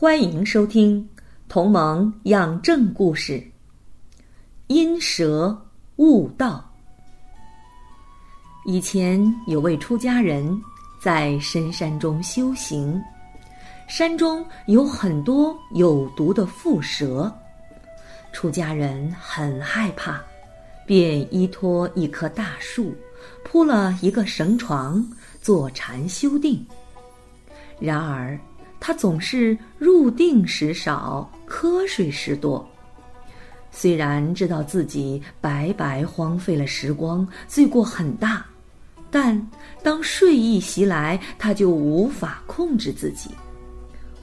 欢迎收听《同盟养正故事》。因蛇悟道。以前有位出家人，在深山中修行，山中有很多有毒的蝮蛇，出家人很害怕，便依托一棵大树，铺了一个绳床，坐禅修定。然而，他总是入定时少，瞌睡时多。虽然知道自己白白荒废了时光，罪过很大，但当睡意袭来，他就无法控制自己。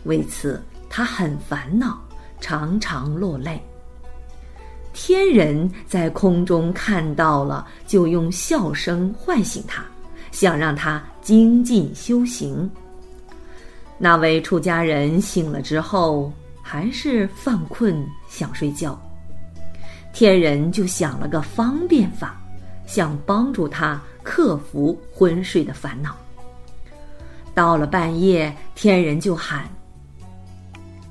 为此，他很烦恼，常常落泪。天人在空中看到了，就用笑声唤醒他，想让他精进修行。那位出家人醒了之后，还是犯困想睡觉。天人就想了个方便法，想帮助他克服昏睡的烦恼。到了半夜，天人就喊：“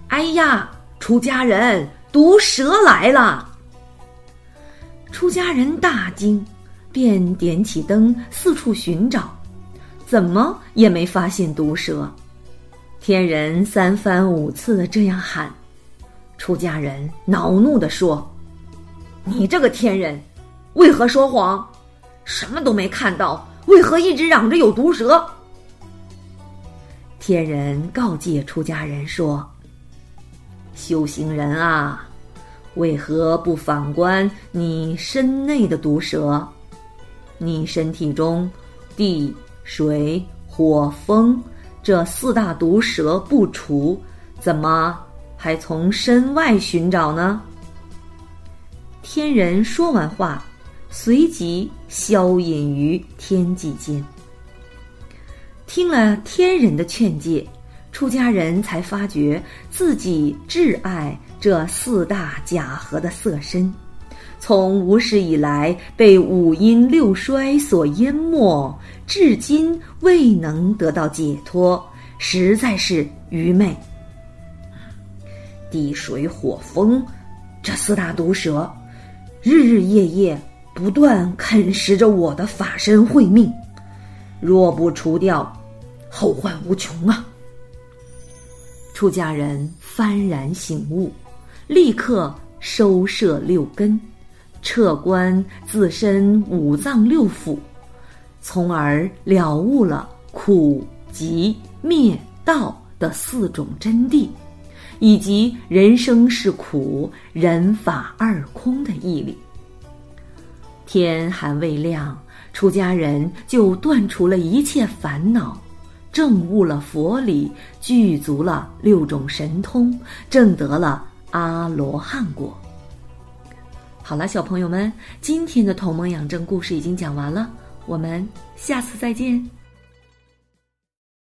哎呀，出家人，毒蛇来了！”出家人大惊，便点起灯四处寻找，怎么也没发现毒蛇。天人三番五次的这样喊，出家人恼怒的说：“你这个天人，为何说谎？什么都没看到，为何一直嚷着有毒蛇？”天人告诫出家人说：“修行人啊，为何不反观你身内的毒蛇？你身体中地、水、火、风。”这四大毒蛇不除，怎么还从身外寻找呢？天人说完话，随即消隐于天际间。听了天人的劝诫，出家人才发觉自己挚爱这四大假合的色身，从无始以来被五阴六衰所淹没。至今未能得到解脱，实在是愚昧。地水火风这四大毒蛇，日日夜夜不断啃食着我的法身慧命，若不除掉，后患无穷啊！出家人幡然醒悟，立刻收摄六根，彻观自身五脏六腑。从而了悟了苦集灭道的四种真谛，以及人生是苦，人法二空的义理。天还未亮，出家人就断除了一切烦恼，证悟了佛理，具足了六种神通，证得了阿罗汉果。好了，小朋友们，今天的同盟养正故事已经讲完了。我们下次再见。